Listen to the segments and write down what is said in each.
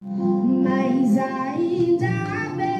Mas ainda bem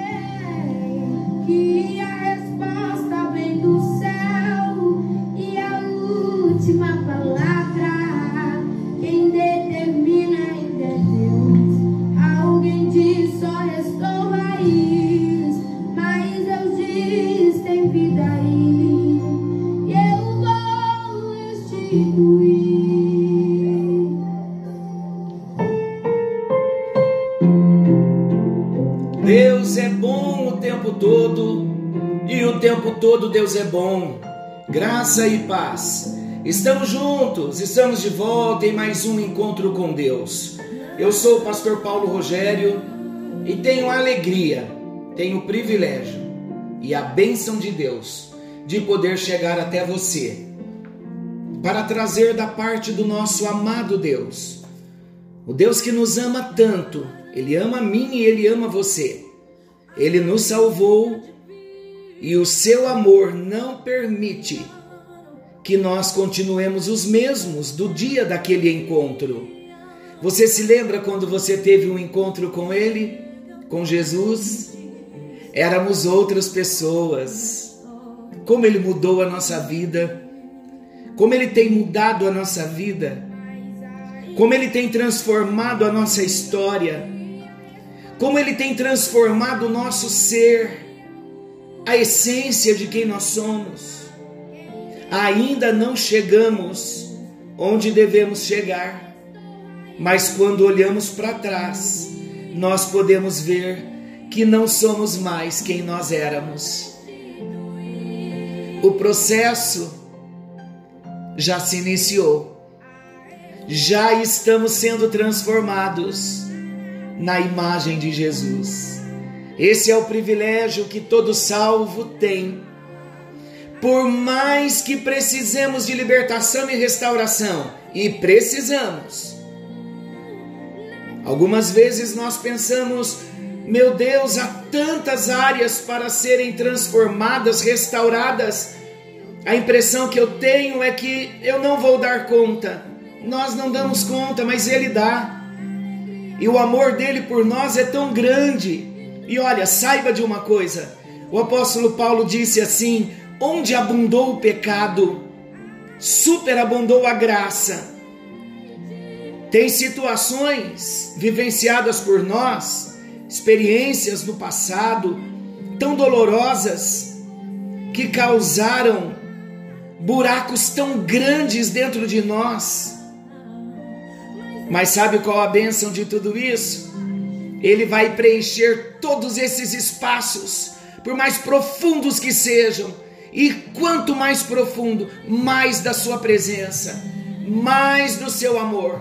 Deus é bom. Graça e paz. Estamos juntos, estamos de volta em mais um encontro com Deus. Eu sou o pastor Paulo Rogério e tenho a alegria, tenho o privilégio e a bênção de Deus de poder chegar até você para trazer da parte do nosso amado Deus, o Deus que nos ama tanto, Ele ama a mim e Ele ama você. Ele nos salvou e o seu amor não permite que nós continuemos os mesmos do dia daquele encontro. Você se lembra quando você teve um encontro com Ele, com Jesus? Éramos outras pessoas. Como Ele mudou a nossa vida, como Ele tem mudado a nossa vida, como Ele tem transformado a nossa história como Ele tem transformado o nosso ser, a essência de quem nós somos. Ainda não chegamos onde devemos chegar, mas quando olhamos para trás, nós podemos ver que não somos mais quem nós éramos. O processo já se iniciou, já estamos sendo transformados na imagem de Jesus. Esse é o privilégio que todo salvo tem. Por mais que precisemos de libertação e restauração, e precisamos. Algumas vezes nós pensamos, meu Deus, há tantas áreas para serem transformadas, restauradas. A impressão que eu tenho é que eu não vou dar conta. Nós não damos conta, mas Ele dá. E o amor dele por nós é tão grande. E olha, saiba de uma coisa: o apóstolo Paulo disse assim: onde abundou o pecado, superabundou a graça. Tem situações vivenciadas por nós, experiências no passado, tão dolorosas, que causaram buracos tão grandes dentro de nós mas sabe qual a bênção de tudo isso? Ele vai preencher todos esses espaços, por mais profundos que sejam. E quanto mais profundo, mais da sua presença, mais do seu amor,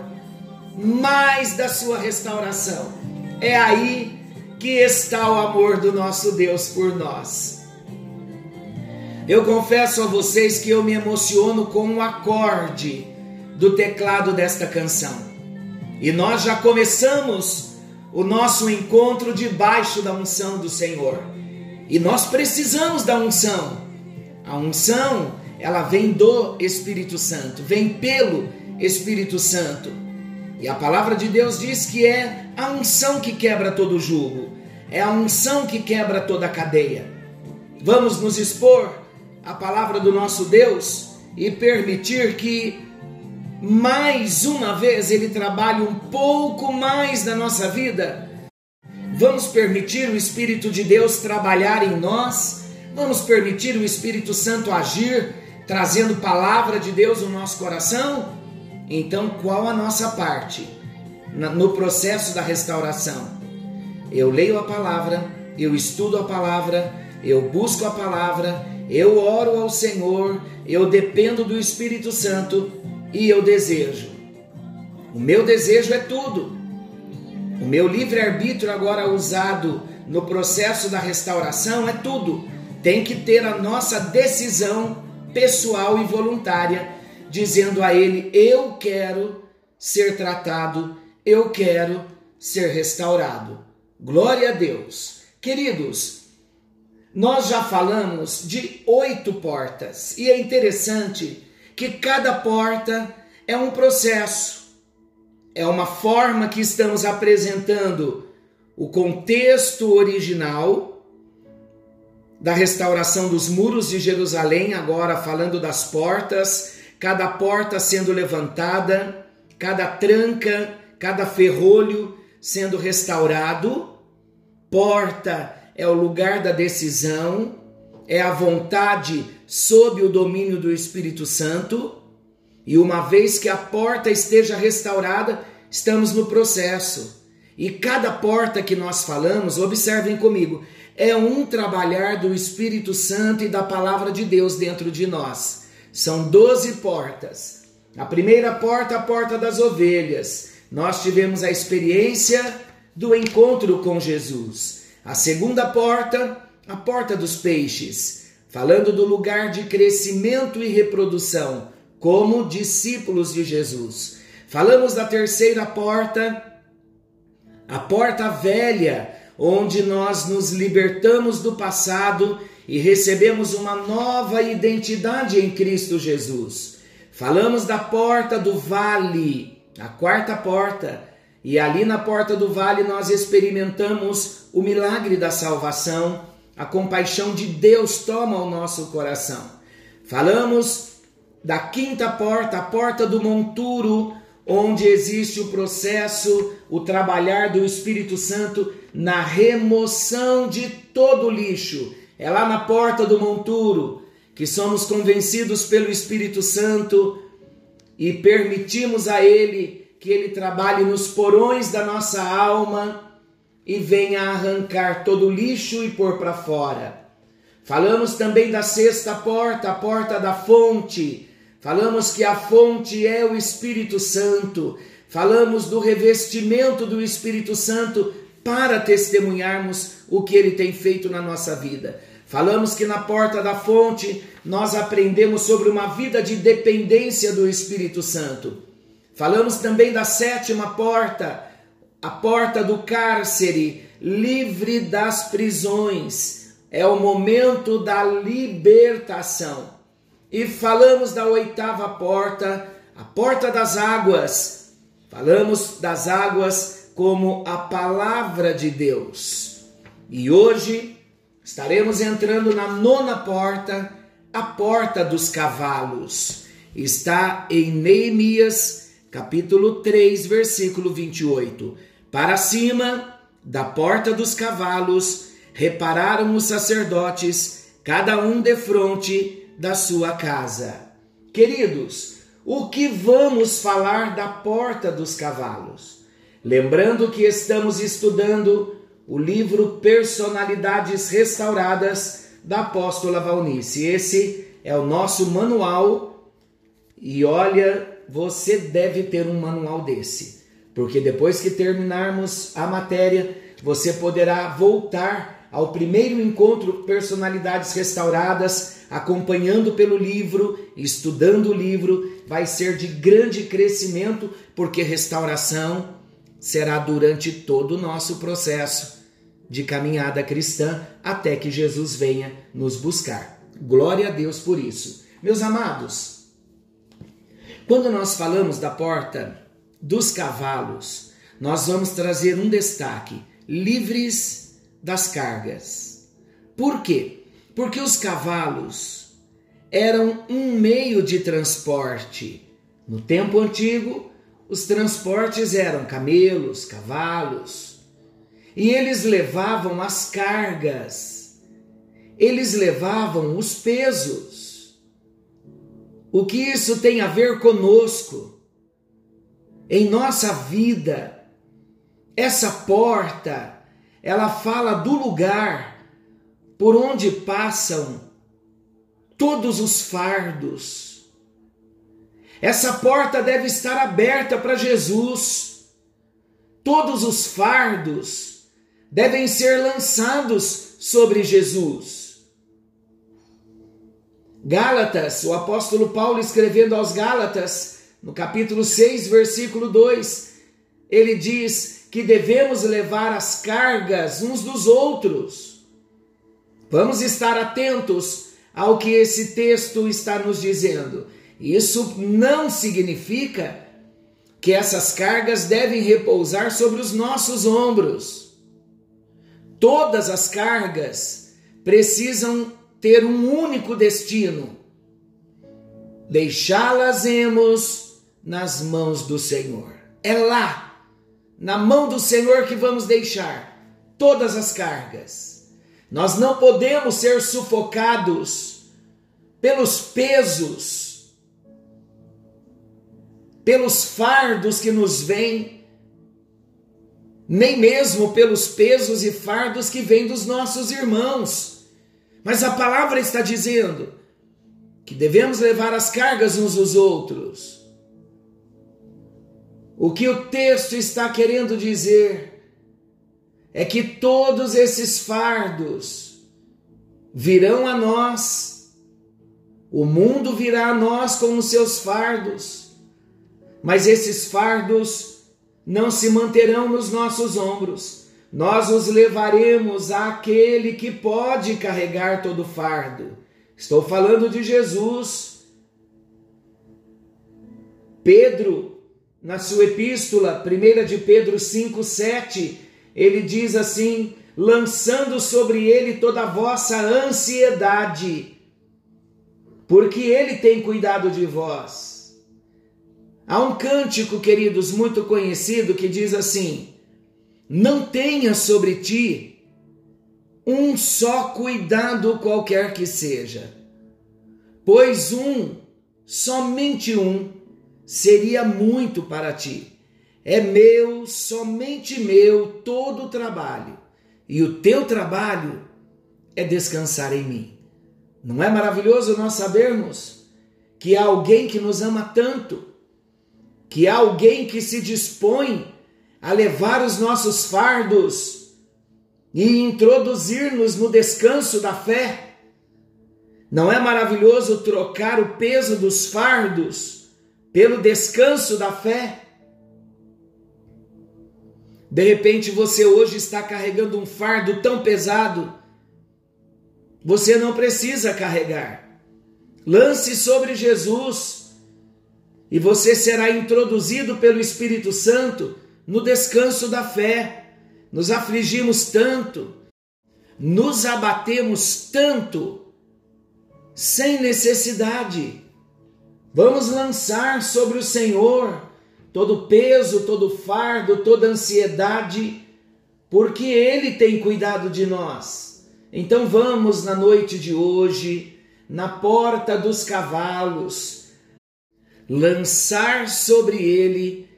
mais da sua restauração. É aí que está o amor do nosso Deus por nós. Eu confesso a vocês que eu me emociono com o acorde do teclado desta canção. E nós já começamos o nosso encontro debaixo da unção do Senhor. E nós precisamos da unção. A unção, ela vem do Espírito Santo, vem pelo Espírito Santo. E a palavra de Deus diz que é a unção que quebra todo jugo, é a unção que quebra toda cadeia. Vamos nos expor à palavra do nosso Deus e permitir que mais uma vez Ele trabalha um pouco mais na nossa vida? Vamos permitir o Espírito de Deus trabalhar em nós? Vamos permitir o Espírito Santo agir, trazendo palavra de Deus no nosso coração? Então, qual a nossa parte no processo da restauração? Eu leio a palavra, eu estudo a palavra, eu busco a palavra, eu oro ao Senhor, eu dependo do Espírito Santo e eu desejo. O meu desejo é tudo. O meu livre-arbítrio, agora usado no processo da restauração, é tudo. Tem que ter a nossa decisão pessoal e voluntária, dizendo a Ele: Eu quero ser tratado, eu quero ser restaurado. Glória a Deus. Queridos, nós já falamos de oito portas e é interessante que cada porta é um processo, é uma forma que estamos apresentando o contexto original da restauração dos muros de Jerusalém, agora falando das portas, cada porta sendo levantada, cada tranca, cada ferrolho sendo restaurado. Porta é o lugar da decisão, é a vontade sob o domínio do Espírito Santo. E uma vez que a porta esteja restaurada, estamos no processo. E cada porta que nós falamos, observem comigo, é um trabalhar do Espírito Santo e da palavra de Deus dentro de nós. São doze portas. A primeira porta, a porta das ovelhas. Nós tivemos a experiência do encontro com Jesus. A segunda porta, a porta dos peixes, falando do lugar de crescimento e reprodução, como discípulos de Jesus. Falamos da terceira porta, a porta velha, onde nós nos libertamos do passado e recebemos uma nova identidade em Cristo Jesus. Falamos da porta do vale, a quarta porta, e ali na porta do vale nós experimentamos o milagre da salvação, a compaixão de Deus toma o nosso coração. Falamos da quinta porta, a porta do monturo, onde existe o processo, o trabalhar do Espírito Santo na remoção de todo lixo. É lá na porta do monturo que somos convencidos pelo Espírito Santo e permitimos a Ele que Ele trabalhe nos porões da nossa alma e venha arrancar todo o lixo e pôr para fora. Falamos também da sexta porta, a porta da fonte. Falamos que a fonte é o Espírito Santo. Falamos do revestimento do Espírito Santo para testemunharmos o que ele tem feito na nossa vida. Falamos que na porta da fonte nós aprendemos sobre uma vida de dependência do Espírito Santo. Falamos também da sétima porta, a porta do cárcere, livre das prisões. É o momento da libertação. E falamos da oitava porta, a porta das águas. Falamos das águas como a palavra de Deus. E hoje estaremos entrando na nona porta, a porta dos cavalos. Está em Neemias capítulo 3, versículo 28. Para cima da porta dos cavalos repararam os sacerdotes, cada um de frente da sua casa. Queridos, o que vamos falar da porta dos cavalos? Lembrando que estamos estudando o livro Personalidades Restauradas da apóstola Valnice. Esse é o nosso manual e olha, você deve ter um manual desse, porque depois que terminarmos a matéria, você poderá voltar ao primeiro encontro Personalidades Restauradas, acompanhando pelo livro, estudando o livro, vai ser de grande crescimento, porque restauração será durante todo o nosso processo de caminhada cristã até que Jesus venha nos buscar. Glória a Deus por isso. Meus amados, quando nós falamos da porta dos cavalos, nós vamos trazer um destaque: livres das cargas. Por quê? Porque os cavalos eram um meio de transporte. No tempo antigo, os transportes eram camelos, cavalos, e eles levavam as cargas, eles levavam os pesos. O que isso tem a ver conosco? Em nossa vida, essa porta, ela fala do lugar por onde passam todos os fardos. Essa porta deve estar aberta para Jesus. Todos os fardos devem ser lançados sobre Jesus. Gálatas, o apóstolo Paulo escrevendo aos Gálatas, no capítulo 6, versículo 2, ele diz que devemos levar as cargas uns dos outros. Vamos estar atentos ao que esse texto está nos dizendo. Isso não significa que essas cargas devem repousar sobre os nossos ombros. Todas as cargas precisam ter um único destino: deixá-las-emos nas mãos do Senhor. É lá, na mão do Senhor, que vamos deixar todas as cargas. Nós não podemos ser sufocados pelos pesos, pelos fardos que nos vêm, nem mesmo pelos pesos e fardos que vêm dos nossos irmãos. Mas a palavra está dizendo que devemos levar as cargas uns dos outros. O que o texto está querendo dizer é que todos esses fardos virão a nós, o mundo virá a nós com os seus fardos, mas esses fardos não se manterão nos nossos ombros nós os levaremos àquele que pode carregar todo o fardo. Estou falando de Jesus. Pedro, na sua epístola, 1 de Pedro 5, 7, ele diz assim: lançando sobre ele toda a vossa ansiedade, porque ele tem cuidado de vós. Há um cântico, queridos, muito conhecido que diz assim: não tenha sobre ti um só cuidado qualquer que seja, pois um, somente um, seria muito para ti. É meu, somente meu, todo o trabalho, e o teu trabalho é descansar em mim. Não é maravilhoso nós sabermos que há alguém que nos ama tanto, que há alguém que se dispõe a levar os nossos fardos e introduzir-nos no descanso da fé. Não é maravilhoso trocar o peso dos fardos pelo descanso da fé? De repente você hoje está carregando um fardo tão pesado, você não precisa carregar. Lance sobre Jesus e você será introduzido pelo Espírito Santo no descanso da fé. Nos afligimos tanto, nos abatemos tanto, sem necessidade. Vamos lançar sobre o Senhor todo peso, todo fardo, toda ansiedade, porque Ele tem cuidado de nós. Então vamos na noite de hoje, na porta dos cavalos, lançar sobre Ele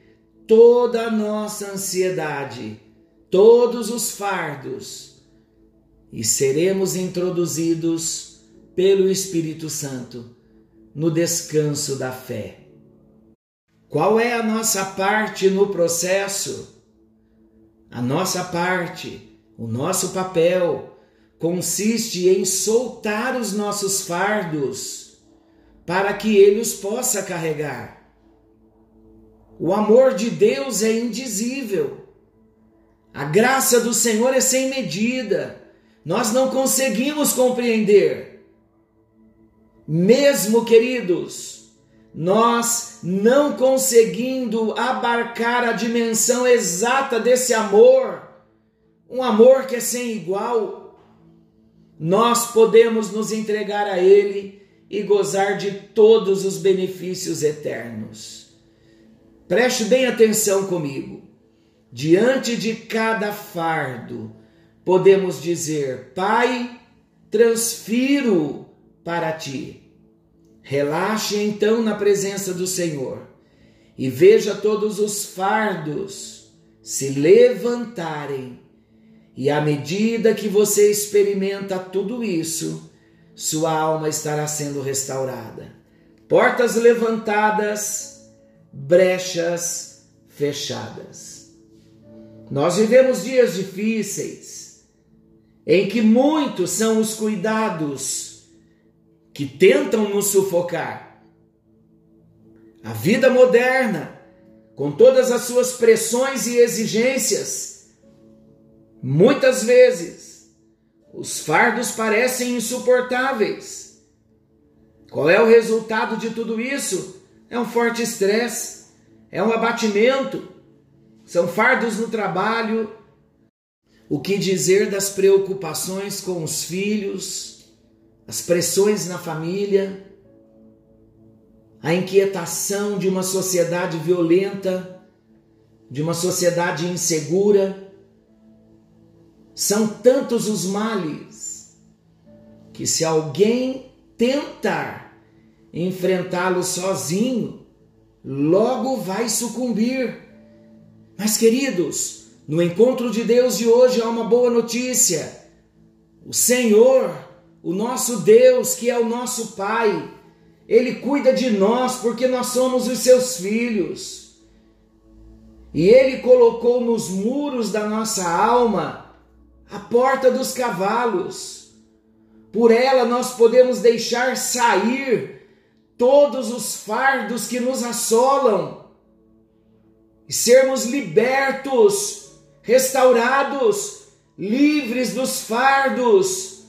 toda a nossa ansiedade, todos os fardos, e seremos introduzidos pelo Espírito Santo no descanso da fé. Qual é a nossa parte no processo? A nossa parte, o nosso papel, consiste em soltar os nossos fardos para que Ele os possa carregar. O amor de Deus é indizível. A graça do Senhor é sem medida. Nós não conseguimos compreender. Mesmo, queridos, nós não conseguindo abarcar a dimensão exata desse amor, um amor que é sem igual, nós podemos nos entregar a Ele e gozar de todos os benefícios eternos. Preste bem atenção comigo. Diante de cada fardo, podemos dizer: Pai, transfiro para ti. Relaxe então na presença do Senhor e veja todos os fardos se levantarem. E à medida que você experimenta tudo isso, sua alma estará sendo restaurada. Portas levantadas brechas fechadas. Nós vivemos dias difíceis, em que muitos são os cuidados que tentam nos sufocar. A vida moderna, com todas as suas pressões e exigências, muitas vezes os fardos parecem insuportáveis. Qual é o resultado de tudo isso? é um forte estresse, é um abatimento, são fardos no trabalho. O que dizer das preocupações com os filhos, as pressões na família, a inquietação de uma sociedade violenta, de uma sociedade insegura. São tantos os males que, se alguém tentar enfrentá-los sozinho, logo vai sucumbir. Mas, queridos, no encontro de Deus de hoje há uma boa notícia. O Senhor, o nosso Deus, que é o nosso Pai, Ele cuida de nós porque nós somos os seus filhos. E Ele colocou nos muros da nossa alma a porta dos cavalos. Por ela nós podemos deixar sair todos os fardos que nos assolam e sermos libertos, restaurados, livres dos fardos.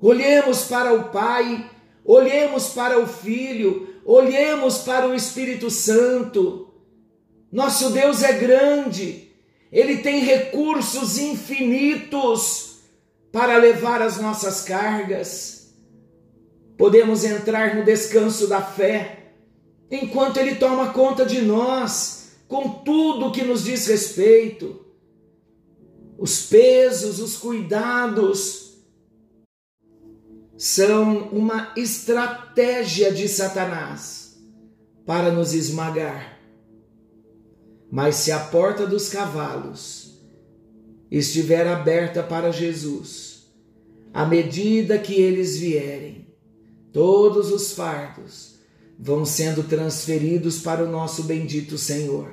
Olhemos para o Pai, olhemos para o Filho, olhemos para o Espírito Santo. Nosso Deus é grande, Ele tem recursos infinitos para levar as nossas cargas podemos entrar no descanso da fé, enquanto Ele toma conta de nós, com tudo que nos diz respeito, os pesos, os cuidados, são uma estratégia de Satanás para nos esmagar. Mas se a porta dos cavalos estiver aberta para Jesus, à medida que eles vierem, todos os fardos vão sendo transferidos para o nosso bendito Senhor.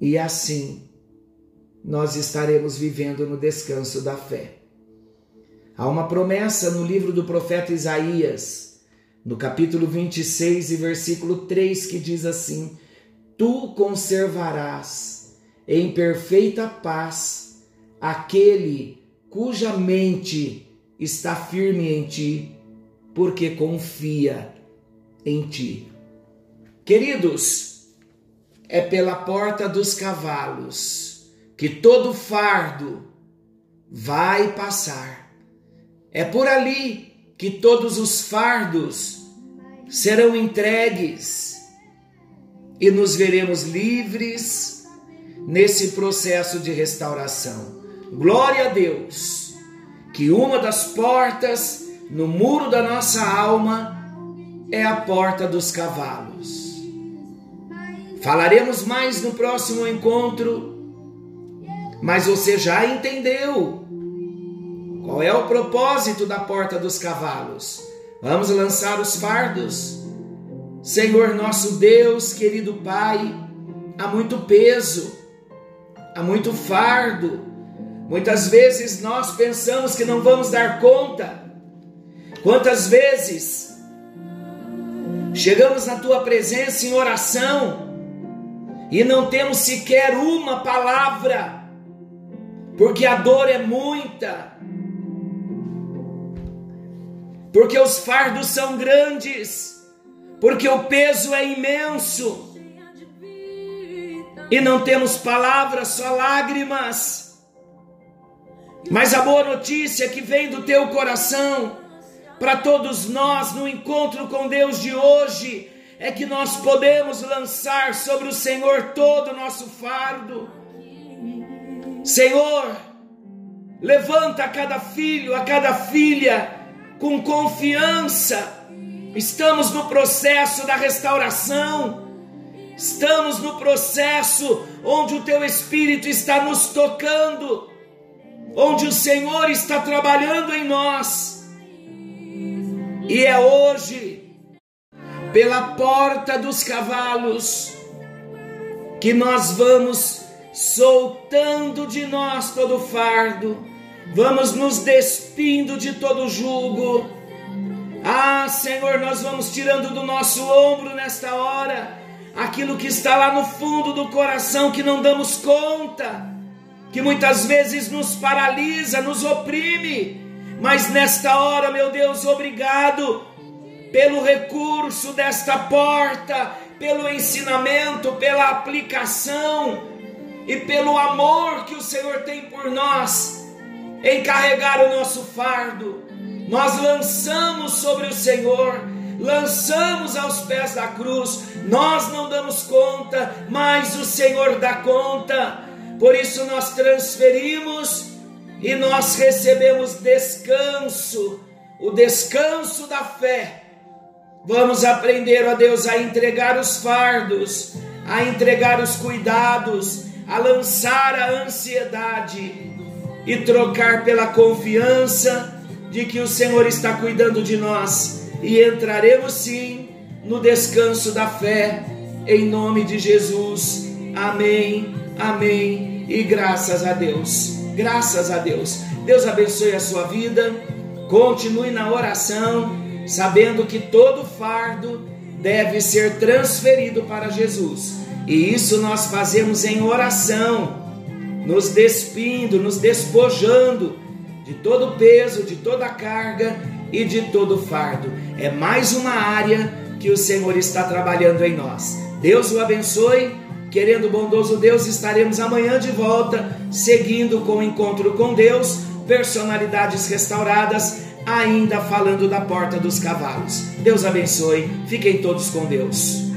E assim nós estaremos vivendo no descanso da fé. Há uma promessa no livro do profeta Isaías, no capítulo 26 e versículo 3, que diz assim: Tu conservarás em perfeita paz aquele cuja mente está firme em ti porque confia em ti. Queridos, é pela porta dos cavalos que todo fardo vai passar. É por ali que todos os fardos serão entregues e nos veremos livres nesse processo de restauração. Glória a Deus, que uma das portas no muro da nossa alma é a porta dos cavalos. Falaremos mais no próximo encontro, mas você já entendeu qual é o propósito da porta dos cavalos. Vamos lançar os fardos. Senhor nosso Deus, querido Pai, há muito peso, há muito fardo. Muitas vezes nós pensamos que não vamos dar conta, Quantas vezes chegamos na tua presença em oração e não temos sequer uma palavra, porque a dor é muita, porque os fardos são grandes, porque o peso é imenso e não temos palavras, só lágrimas. Mas a boa notícia que vem do teu coração para todos nós no encontro com Deus de hoje é que nós podemos lançar sobre o Senhor todo o nosso fardo. Senhor, levanta a cada filho, a cada filha com confiança. Estamos no processo da restauração. Estamos no processo onde o teu espírito está nos tocando, onde o Senhor está trabalhando em nós e é hoje, pela porta dos cavalos, que nós vamos soltando de nós todo o fardo, vamos nos despindo de todo o jugo. Ah, Senhor, nós vamos tirando do nosso ombro nesta hora aquilo que está lá no fundo do coração que não damos conta, que muitas vezes nos paralisa, nos oprime mas nesta hora, meu Deus, obrigado pelo recurso desta porta pelo ensinamento, pela aplicação e pelo amor que o Senhor tem por nós, em carregar o nosso fardo. Nós lançamos sobre o Senhor, lançamos aos pés da cruz. Nós não damos conta, mas o Senhor dá conta. Por isso nós transferimos e nós recebemos descanso, o descanso da fé Vamos aprender, ó Deus, a entregar os fardos, a entregar os cuidados, a lançar a ansiedade e trocar pela confiança de que o Senhor está cuidando de nós e entraremos sim no descanso da fé, em nome de Jesus. Amém, amém e graças a Deus. Graças a Deus. Deus abençoe a sua vida. Continue na oração sabendo que todo fardo deve ser transferido para Jesus. E isso nós fazemos em oração, nos despindo, nos despojando de todo peso, de toda carga e de todo fardo. É mais uma área que o Senhor está trabalhando em nós. Deus o abençoe. Querendo o bondoso Deus, estaremos amanhã de volta, seguindo com o encontro com Deus, personalidades restauradas ainda falando da porta dos cavalos. Deus abençoe, fiquem todos com Deus.